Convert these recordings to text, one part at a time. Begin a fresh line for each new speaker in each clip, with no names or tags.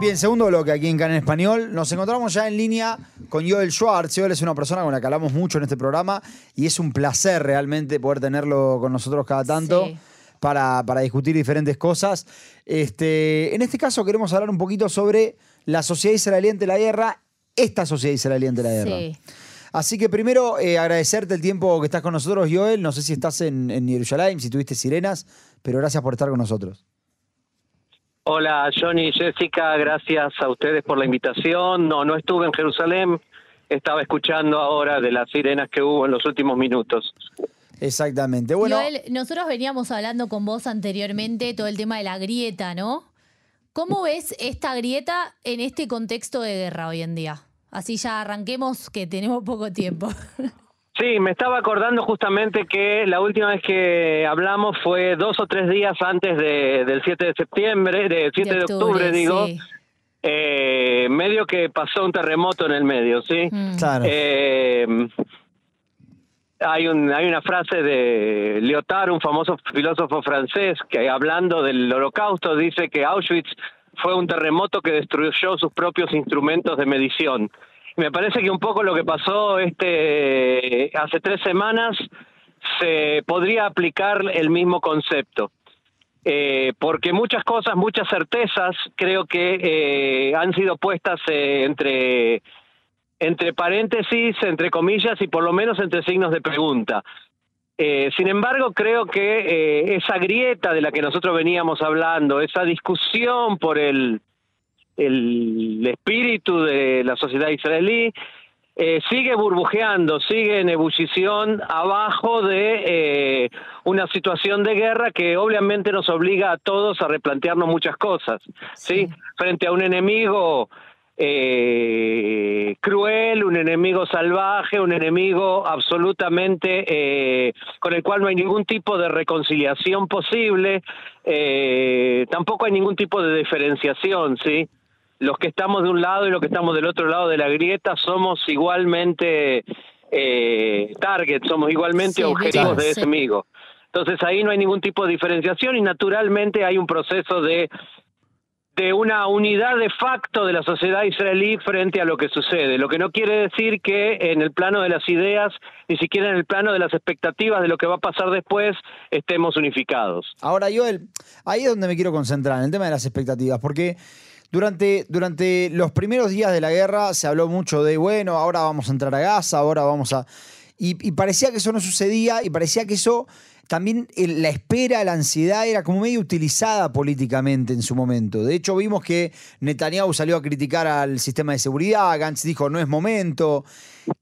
Bien, segundo bloque aquí en Can en Español. Nos encontramos ya en línea con Joel Schwartz. Joel es una persona con la que hablamos mucho en este programa y es un placer realmente poder tenerlo con nosotros cada tanto.
Sí.
Para, para discutir diferentes cosas. Este, en este caso queremos hablar un poquito sobre la sociedad israelí ante la guerra, esta sociedad israelí ante la guerra.
Sí.
Así que primero eh, agradecerte el tiempo que estás con nosotros, Joel. No sé si estás en, en Jerusalén, si tuviste sirenas, pero gracias por estar con nosotros.
Hola Johnny y Jessica, gracias a ustedes por la invitación. No, no estuve en Jerusalén, estaba escuchando ahora de las sirenas que hubo en los últimos minutos.
Exactamente. Bueno,
Joel, nosotros veníamos hablando con vos anteriormente todo el tema de la grieta, ¿no? ¿Cómo ves esta grieta en este contexto de guerra hoy en día? Así ya arranquemos que tenemos poco tiempo.
Sí, me estaba acordando justamente que la última vez que hablamos fue dos o tres días antes de- del 7 de septiembre, del 7 de octubre, digo.
sí.
Eh, medio que pasó un terremoto en el medio, ¿sí?
Mm.
claro.
Eh, hay, un, hay una frase de Lyotard, un famoso filósofo francés, que hablando del holocausto dice que Auschwitz fue un terremoto que destruyó sus propios instrumentos de medición. Me parece que un poco lo que pasó este hace tres semanas se podría aplicar el mismo concepto. Eh, porque muchas cosas, muchas certezas, creo que eh, han sido puestas eh, entre entre paréntesis, entre comillas y por lo menos entre signos de pregunta. Eh, sin embargo, creo que eh, esa grieta de la que nosotros veníamos hablando, esa discusión por el, el espíritu de la sociedad israelí, eh, sigue burbujeando, sigue en ebullición abajo de eh, una situación de guerra que obviamente nos obliga a todos a replantearnos muchas cosas, ¿sí? Frente a un enemigo eh, cruel, un enemigo salvaje, un enemigo absolutamente eh, con el cual no hay ningún tipo de reconciliación posible, eh, tampoco hay ningún tipo de diferenciación, ¿sí? Los que estamos de un lado y los que estamos del otro lado de la grieta somos igualmente eh, target, somos igualmente
Sí,
objetivos
claro,
de
sí.
ese enemigo. Entonces ahí no hay ningún tipo de diferenciación y naturalmente hay un proceso de de una unidad de facto de la sociedad israelí frente a lo que sucede, lo que no quiere decir que en el plano de las ideas, ni siquiera en el plano de las expectativas de lo que va a pasar después, estemos unificados.
Ahora, Joel, ahí es donde me quiero concentrar, en el tema de las expectativas, porque durante, durante los primeros días de la guerra se habló mucho de, bueno, ahora vamos a entrar a Gaza, ahora vamos a... Y, parecía que eso no sucedía y parecía que eso también la espera, la ansiedad era como medio utilizada políticamente en su momento. De hecho, vimos que Netanyahu salió a criticar al sistema de seguridad, Gantz dijo no es momento.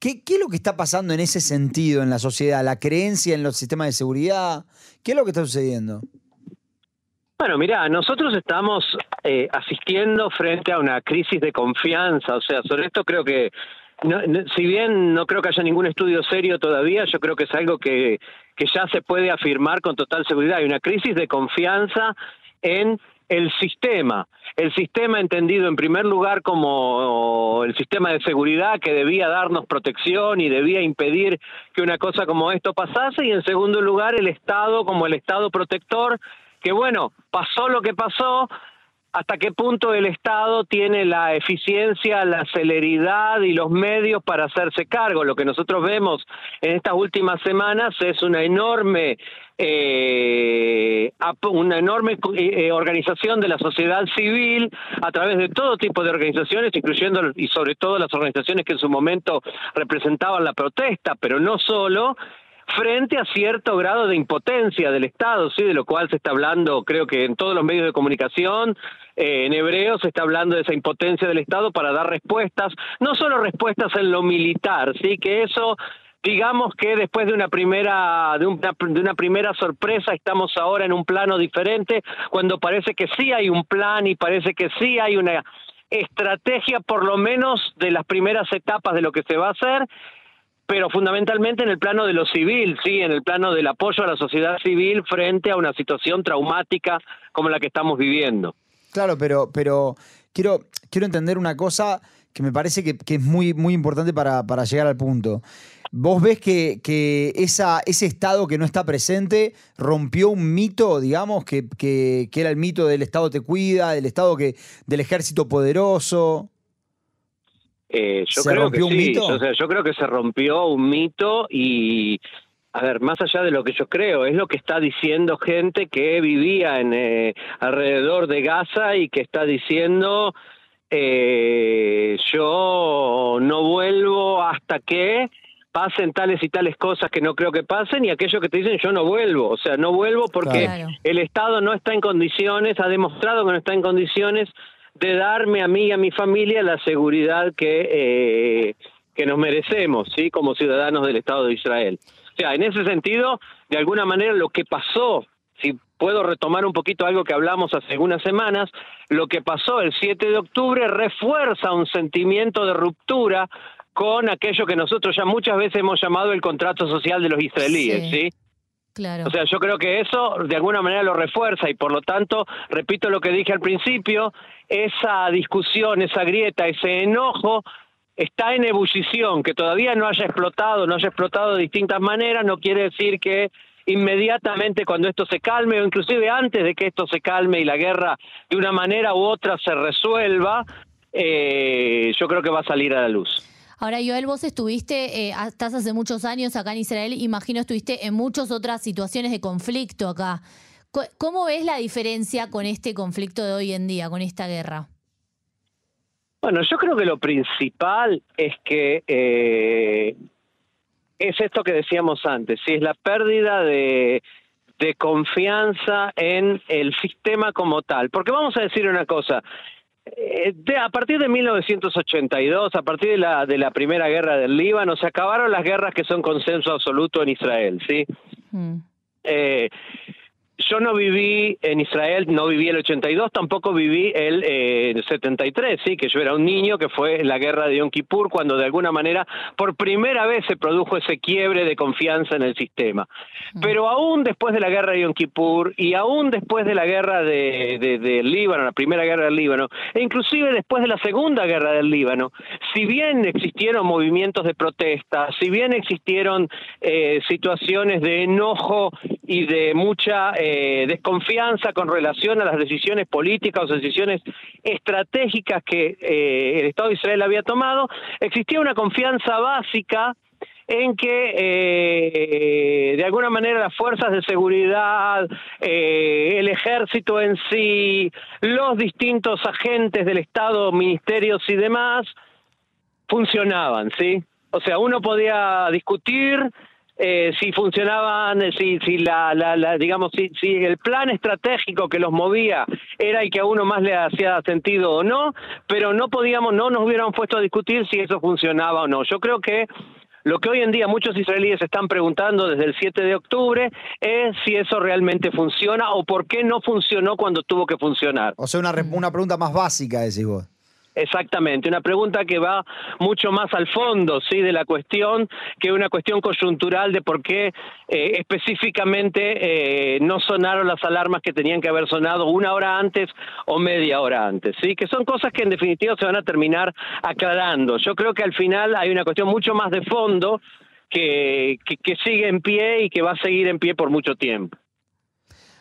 ¿Qué, qué es lo que está pasando en ese sentido en la sociedad? ¿La creencia en los sistemas de seguridad? ¿Qué es lo que está sucediendo?
Bueno, mira, nosotros estamos eh, asistiendo frente a una crisis de confianza, o sea, sobre esto creo que, no- si bien no creo que haya ningún estudio serio todavía, yo creo que es algo que, que ya se puede afirmar con total seguridad. Hay una crisis de confianza en el sistema. El sistema entendido en primer lugar como el sistema de seguridad que debía darnos protección y debía impedir que una cosa como esto pasase y en segundo lugar el Estado como el Estado protector que bueno, pasó lo que pasó, hasta qué punto el Estado tiene la eficiencia, la celeridad y los medios para hacerse cargo. Lo que nosotros vemos en estas últimas semanas es una enorme eh, una enorme eh, eh, organización de la sociedad civil a través de todo tipo de organizaciones, incluyendo y sobre todo las organizaciones que en su momento representaban la protesta, pero no solo, frente a cierto grado de impotencia del Estado, sí, de lo cual se está hablando, creo que en todos los medios de comunicación, eh, en hebreo se está hablando de esa impotencia del Estado para dar respuestas, no solo respuestas en lo militar, sí, que eso digamos que después de una primera de una, de una primera sorpresa estamos ahora en un plano diferente cuando parece que sí hay un plan y parece que sí hay una estrategia por lo menos de las primeras etapas de lo que se va a hacer pero fundamentalmente en el plano de lo civil, sí, en el plano del apoyo a la sociedad civil frente a una situación traumática como la que estamos viviendo.
Claro, pero, pero quiero, quiero entender una cosa que me parece que, es muy, muy importante para, para, llegar al punto. ¿Vos ves que, que ese Estado que no está presente rompió un mito, digamos, que, que, era el mito del Estado te cuida, del Estado que, del ejército poderoso?
Eh, yo creo que sí. yo creo que se rompió un mito y, a ver, más allá de lo que yo creo, es lo que está diciendo gente que vivía en eh, alrededor de Gaza y que está diciendo eh, yo no vuelvo hasta que pasen tales y tales cosas que no creo que pasen y aquellos que te dicen yo no vuelvo, o sea, no vuelvo porque el Estado no está en condiciones, ha demostrado que no está en condiciones de darme a mí y a mi familia la seguridad que, eh, que nos merecemos, ¿sí? Como ciudadanos del Estado de Israel. O sea, en ese sentido, de alguna manera lo que pasó, si puedo retomar un poquito algo que hablamos hace algunas semanas, lo que pasó el 7 de octubre refuerza un sentimiento de ruptura con aquello que nosotros ya muchas veces hemos llamado el contrato social de los israelíes, ¿sí? O sea, yo creo que eso de alguna manera lo refuerza y por lo tanto, repito lo que dije al principio, esa discusión, esa grieta, ese enojo está en ebullición, que todavía no haya explotado, no haya explotado de distintas maneras, no quiere decir que inmediatamente cuando esto se calme o inclusive antes de que esto se calme y la guerra de una manera u otra se resuelva, eh, yo creo que va a salir a la luz.
Ahora, Joel, vos estuviste, eh, estás hace muchos años acá en Israel, imagino estuviste en muchas otras situaciones de conflicto acá. ¿Cómo ves la diferencia con este conflicto de hoy en día, con esta guerra?
Bueno, yo creo que lo principal es que eh, es esto que decíamos antes, si es la pérdida de confianza en el sistema como tal. Porque vamos a decir una cosa, eh, a partir de 1982, a partir de la, de la primera guerra del Líbano, se acabaron las guerras que son consenso absoluto en Israel, ¿sí? Mm. Eh, yo no viví en Israel, no viví el 82, tampoco viví el eh, 73, sí, que yo era un niño, que fue la guerra de Yom Kippur, cuando de alguna manera por primera vez se produjo ese quiebre de confianza en el sistema. Mm. Pero aún después de la guerra de Yom Kippur y aún después de la guerra de, de, Líbano, la primera guerra del Líbano, e inclusive después de la segunda guerra del Líbano, si bien existieron movimientos de protesta, si bien existieron eh, situaciones de enojo y de mucha eh, desconfianza con relación a las decisiones políticas o decisiones estratégicas que eh, el Estado de Israel había tomado, existía una confianza básica en que eh, de alguna manera las fuerzas de seguridad, el ejército en sí, los distintos agentes del Estado, ministerios y demás, funcionaban, ¿sí? O sea, uno podía discutir eh, si funcionaban, eh, si, si la, la, digamos, si, si, el plan estratégico que los movía era el que a uno más le hacía sentido o no, pero no podíamos, no nos hubiéramos puesto a discutir si eso funcionaba o no. Yo creo que lo que hoy en día muchos israelíes están preguntando desde el 7 de octubre es si eso realmente funciona o por qué no funcionó cuando tuvo que funcionar.
O sea, una, una pregunta más básica, decís vos.
Exactamente, una pregunta que va mucho más al fondo, sí, de la cuestión que una cuestión coyuntural de por qué eh, específicamente eh, no sonaron las alarmas que tenían que haber sonado una hora antes o media hora antes, sí, que son cosas que en definitiva se van a terminar aclarando. Yo creo que al final hay una cuestión mucho más de fondo que, que sigue en pie y que va a seguir en pie por mucho tiempo.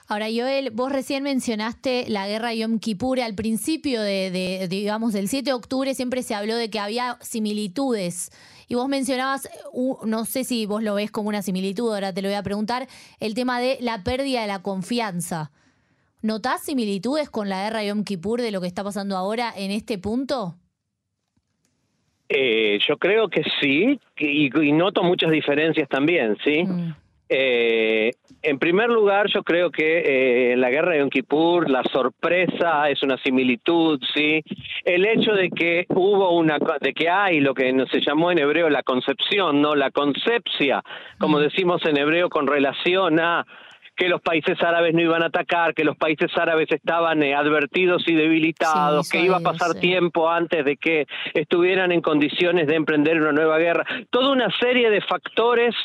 Ahora, Joel, vos recién mencionaste la guerra Yom Kippur. Al principio de, digamos, del 7 de octubre siempre se habló de que había similitudes. Y vos mencionabas, no sé si vos lo ves como una similitud, ahora te lo voy a preguntar, el tema de la pérdida de la confianza. ¿Notás similitudes con la guerra Yom Kippur de lo que está pasando ahora en este punto?
Eh, yo creo que sí, y, noto muchas diferencias también, ¿sí? Mm. Eh, en primer lugar, yo creo que eh, la guerra de Yom Kippur la sorpresa es una similitud, ¿sí? El hecho de que hubo una, de que hay lo que se llamó en hebreo la concepción, ¿no? La concepcia, como decimos en hebreo con relación a que los países árabes no iban a atacar, que los países árabes estaban eh, advertidos y debilitados, que iba a pasar tiempo antes de que estuvieran en condiciones de emprender una nueva guerra. Toda una serie de factores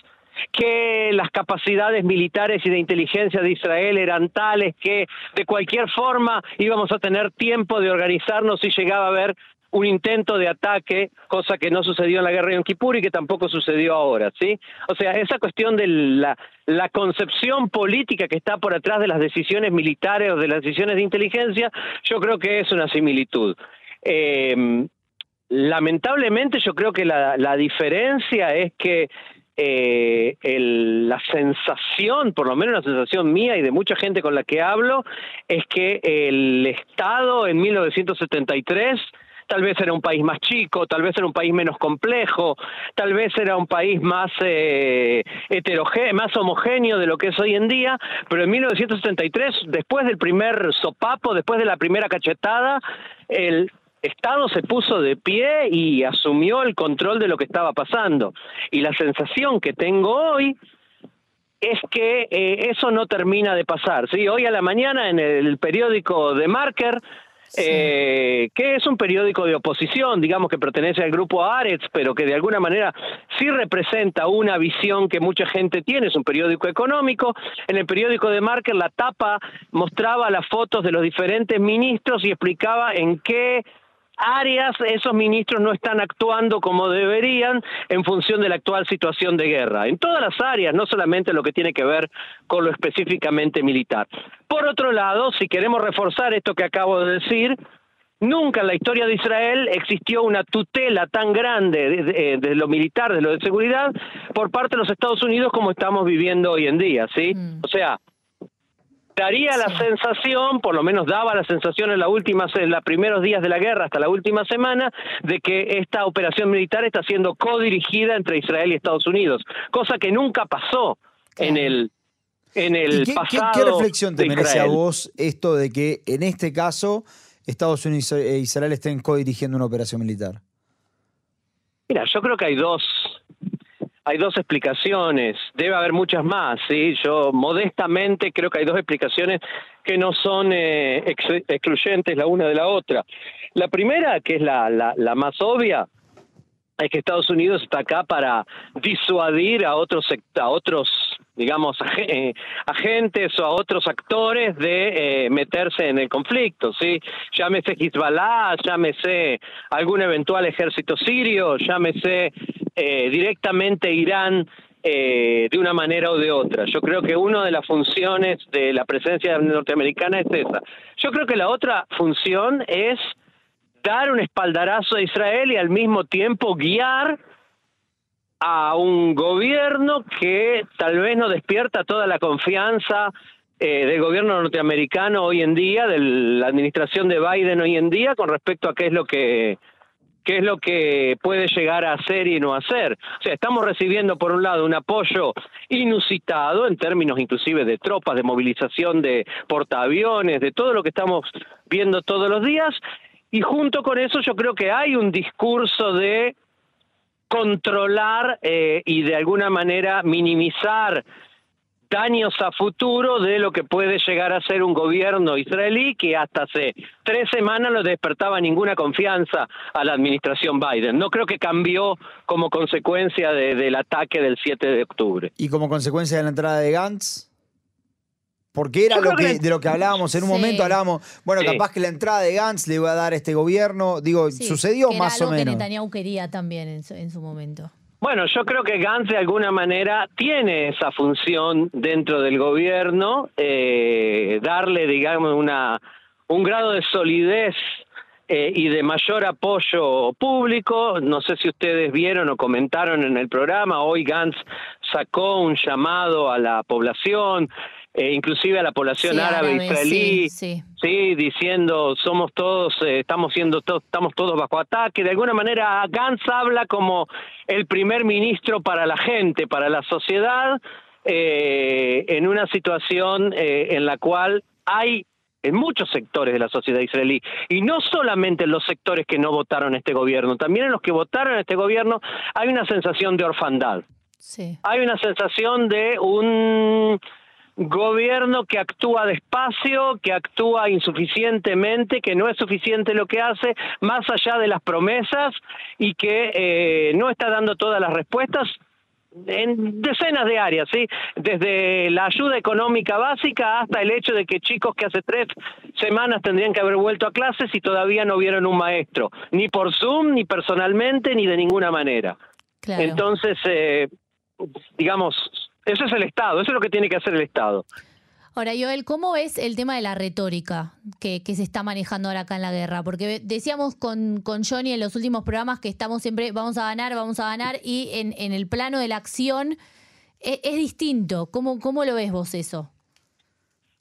que las capacidades militares y de inteligencia de Israel eran tales que de cualquier forma íbamos a tener tiempo de organizarnos si llegaba a haber un intento de ataque, cosa que no sucedió en la guerra de Yom Kippur y que tampoco sucedió ahora, ¿sí? O sea, esa cuestión de la, la concepción política que está por atrás de las decisiones militares o de las decisiones de inteligencia, yo creo que es una similitud. Eh, lamentablemente yo creo que la, la diferencia es que eh, el, la sensación, por lo menos la sensación mía y de mucha gente con la que hablo, es que el Estado en 1973 tal vez era un país más chico, tal vez era un país menos complejo, tal vez era un país más eh, heterogéneo, más homogéneo de lo que es hoy en día, pero en 1973, después del primer sopapo, después de la primera cachetada, el Estado se puso de pie y asumió el control de lo que estaba pasando. Y la sensación que tengo hoy es que eh, eso no termina de pasar. ¿sí? Hoy a la mañana en el periódico de Marker, eh, que es un periódico de oposición, digamos que pertenece al grupo Aretz, pero que de alguna manera sí representa una visión que mucha gente tiene, es un periódico económico. En el periódico de Marker la tapa mostraba las fotos de los diferentes ministros y explicaba en qué áreas esos ministros no están actuando como deberían en función de la actual situación de guerra. En todas las áreas, no solamente lo que tiene que ver con lo específicamente militar. Por otro lado, si queremos reforzar esto que acabo de decir, Nunca en la historia de Israel existió una tutela tan grande de, lo militar, de lo de seguridad, por parte de los Estados Unidos como estamos viviendo hoy en día, ¿sí? Mm. O sea, daría la sensación, por lo menos daba la sensación en, la última, en los primeros días de la guerra hasta la última semana, de que esta operación militar está siendo codirigida entre Israel y Estados Unidos, cosa que nunca pasó en el en el
qué,
pasado.
¿qué, reflexión te merece a vos esto de que en este caso Estados Unidos e Israel estén codirigiendo una operación militar?
Mira, yo creo que hay dos hay dos explicaciones, debe haber muchas más, ¿sí? Yo modestamente creo que hay dos explicaciones que no son eh, excluyentes la una de la otra. La primera, que es la, la, la más obvia, es que Estados Unidos está acá para disuadir a otros a otros digamos eh, agentes o a otros actores de eh, meterse en el conflicto sí llámese Hezbollah llámese algún eventual ejército sirio llámese eh, directamente Irán de una manera o de otra. Yo creo que una de las funciones de la presencia norteamericana es esa. Yo creo que la otra función es dar un espaldarazo a Israel y al mismo tiempo guiar a un gobierno que tal vez no despierta toda la confianza eh, del gobierno norteamericano hoy en día, de la administración de Biden hoy en día, con respecto a qué es lo que qué es lo que puede llegar a hacer y no hacer. O sea, estamos recibiendo por un lado un apoyo inusitado en términos inclusive de tropas, de movilización de portaaviones, de todo lo que estamos viendo todos los días, y junto con eso yo creo que hay un discurso de controlar eh, y de alguna manera minimizar daños a futuro de lo que puede llegar a ser un gobierno israelí que hasta hace tres semanas no despertaba ninguna confianza a la administración Biden. No creo que cambió como consecuencia del ataque del 7 de octubre.
¿Y como consecuencia de la entrada de Gantz? Porque era lo que, de lo que hablábamos, en un momento hablábamos, bueno, capaz que la entrada de Gantz le iba a dar este gobierno, digo, sucedió más o menos.
que Netanyahu quería también en su, en su, momento.
Bueno, yo creo que Gantz de alguna manera tiene esa función dentro del gobierno, eh, darle, digamos, una, un grado de solidez eh, y de mayor apoyo público. No sé si ustedes vieron o comentaron en el programa, hoy Gantz sacó un llamado a la población eh, inclusive a la población árabe, israelí, sí, diciendo somos todos, eh, estamos siendo todos, estamos todos bajo ataque. De alguna manera, Gantz habla como el primer ministro para la gente, para la sociedad, eh, en una situación en la cual hay en muchos sectores de la sociedad israelí, y no solamente en los sectores que no votaron este gobierno, también en los que votaron este gobierno hay una sensación de orfandad. Hay una sensación de un gobierno que actúa despacio, que actúa insuficientemente, que no es suficiente lo que hace, más allá de las promesas y que eh, no está dando todas las respuestas en decenas de áreas, ¿sí? Desde la ayuda económica básica hasta el hecho de que chicos que hace tres semanas tendrían que haber vuelto a clases y todavía no vieron un maestro, ni por Zoom, ni personalmente, ni de ninguna manera. Entonces, eh, digamos, eso es el Estado, eso es lo que tiene que hacer el Estado.
Ahora, Joel, ¿cómo es el tema de la retórica que, se está manejando ahora acá en la guerra? Porque decíamos con, con, Johnny en los últimos programas que estamos siempre, vamos a ganar, vamos a ganar, y en, en el plano de la acción e, es, distinto. ¿Cómo, ¿Cómo lo ves vos eso?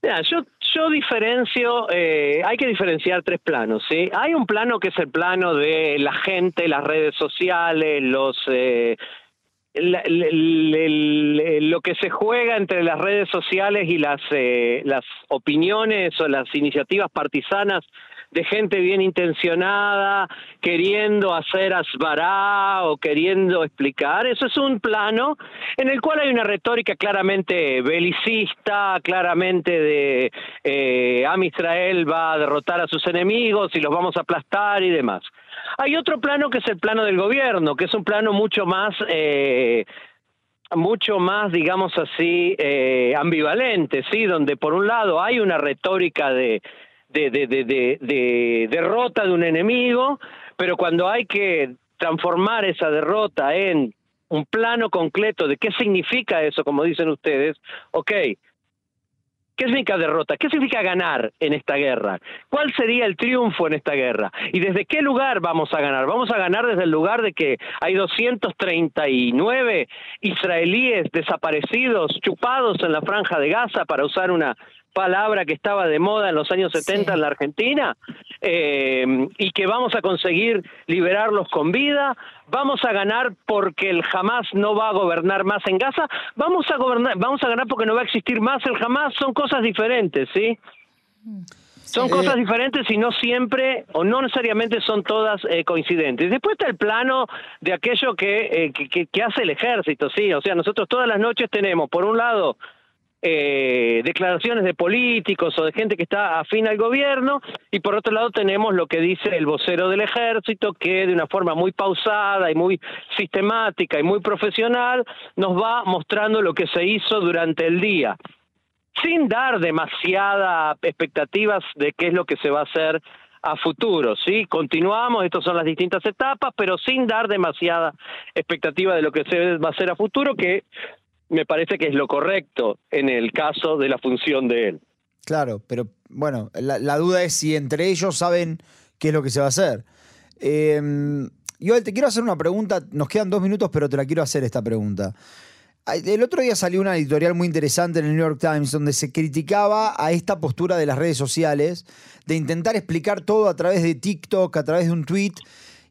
Mira, yo, yo diferencio, eh, hay que diferenciar tres planos, ¿sí? Hay un plano que es el plano de la gente, las redes sociales, los... Eh, lo que se juega entre las redes sociales y las, eh, las opiniones o las iniciativas partisanas de gente bien intencionada, queriendo hacer asbará o queriendo explicar. Eso es un plano en el cual hay una retórica claramente belicista, claramente de eh, va a derrotar a sus enemigos y los vamos a aplastar y demás. Hay otro plano que es el plano del gobierno, que es un plano mucho más... Eh, mucho más, digamos así, eh, ambivalente, ¿sí? Donde por un lado hay una retórica de, de, de, de, de, derrota de un enemigo, pero cuando hay que transformar esa derrota en un plano concreto de qué significa eso, como dicen ustedes, ok, ¿Qué significa derrota? ¿Qué significa ganar en esta guerra? ¿Cuál sería el triunfo en esta guerra? ¿Y desde qué lugar vamos a ganar? Vamos a ganar desde el lugar de que hay 239 israelíes desaparecidos, chupados en la franja de Gaza, para usar una palabra que estaba de moda en los años 70 en la Argentina eh, y que vamos a conseguir liberarlos con vida, vamos a ganar porque el Hamas no va a gobernar más en Gaza, vamos a gobernar, vamos a ganar porque no va a existir más el Hamas, son cosas diferentes, ¿sí? Son cosas diferentes y no siempre o no necesariamente son todas eh, coincidentes. Después está el plano de aquello que, eh, que, que hace el ejército, sí, o sea, nosotros todas las noches tenemos, por un lado, eh, declaraciones de políticos o de gente que está afín al gobierno y por otro lado tenemos lo que dice el vocero del ejército que de una forma muy pausada y muy sistemática y muy profesional nos va mostrando lo que se hizo durante el día sin dar demasiadas expectativas de qué es lo que se va a hacer a futuro, ¿sí? Continuamos, estas son las distintas etapas, pero sin dar demasiada expectativa de lo que se va a hacer a futuro, que me parece que es lo correcto en el caso de la función de él.
Claro, pero bueno, la, duda es si entre ellos saben qué es lo que se va a hacer. Eh, Joel, te quiero hacer una pregunta, nos quedan dos minutos, pero te la quiero hacer esta pregunta. El otro día salió una editorial muy interesante en el New York Times donde se criticaba a esta postura de las redes sociales de intentar explicar todo a través de TikTok, a través de un tweet,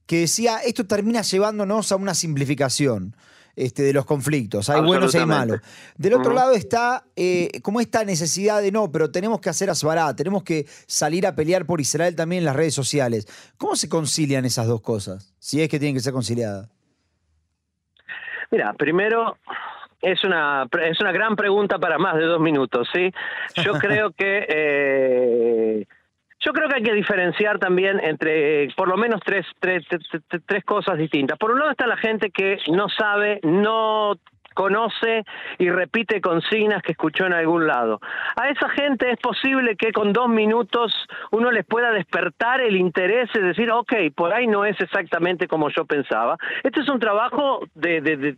que decía, esto termina llevándonos a una simplificación. Este, de los conflictos. Hay buenos y hay malos. Del otro lado está eh, como esta necesidad de no, pero tenemos que hacer asbará, tenemos que salir a pelear por Israel también en las redes sociales. ¿Cómo se concilian esas dos cosas? Si es que tienen que ser conciliadas.
Mira, primero es una es una gran pregunta para más de dos minutos, ¿sí? Yo creo que eh, yo creo que hay que diferenciar también entre por lo menos tres, tres, tres, cosas distintas. Por un lado está la gente que no sabe, no conoce y repite consignas que escuchó en algún lado. A esa gente es posible que con dos minutos uno les pueda despertar el interés y decir, ok, por ahí no es exactamente como yo pensaba. Este es un trabajo de, de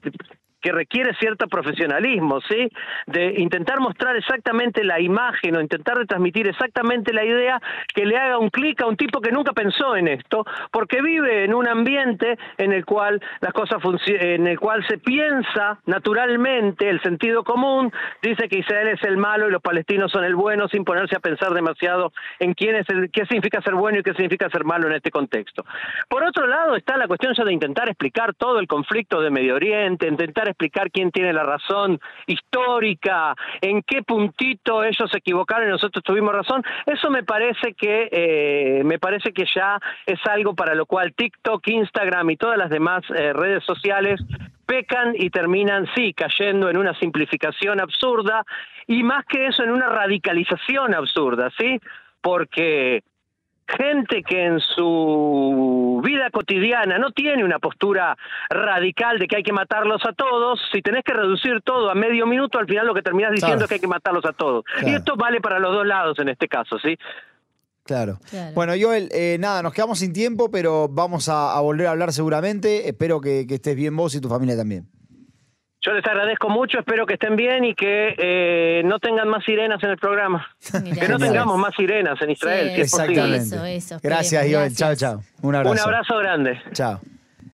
que requiere cierto profesionalismo, ¿sí? De intentar mostrar exactamente la imagen o intentar transmitir exactamente la idea que le haga un clic a un tipo que nunca pensó en esto, porque vive en un ambiente en el cual las cosas en el cual se piensa naturalmente el sentido común, dice que Israel es el malo y los palestinos son el bueno sin ponerse a pensar demasiado en quién es el, qué significa ser bueno y qué significa ser malo en este contexto. Por otro lado está la cuestión ya de intentar explicar todo el conflicto de Medio Oriente, intentar explicar quién tiene la razón histórica, en qué puntito ellos se equivocaron y nosotros tuvimos razón, eso me parece que eh, me parece que ya es algo para lo cual TikTok, Instagram y todas las demás eh, redes sociales pecan y terminan sí cayendo en una simplificación absurda y más que eso en una radicalización absurda, ¿sí? Porque gente que en su vida cotidiana no tiene una postura radical de que hay que matarlos a todos, si tenés que reducir todo a medio minuto, al final lo que terminás diciendo
Claro.
es que hay que matarlos a todos. Y esto vale para los dos lados en este caso, ¿sí?
Claro.
Claro.
Bueno, Joel, eh, nada, nos quedamos sin tiempo, pero vamos a, a volver a hablar seguramente. Espero que, que estés bien vos y tu familia también.
Yo les agradezco mucho, espero que estén bien y que eh, no tengan más sirenas en el programa. Que no tengamos más sirenas en Israel,
Sí,
si es posible.
Exactamente.
Eso, eso,
Gracias. Joel. Chao, chao. Un abrazo.
Un abrazo grande.
Chao.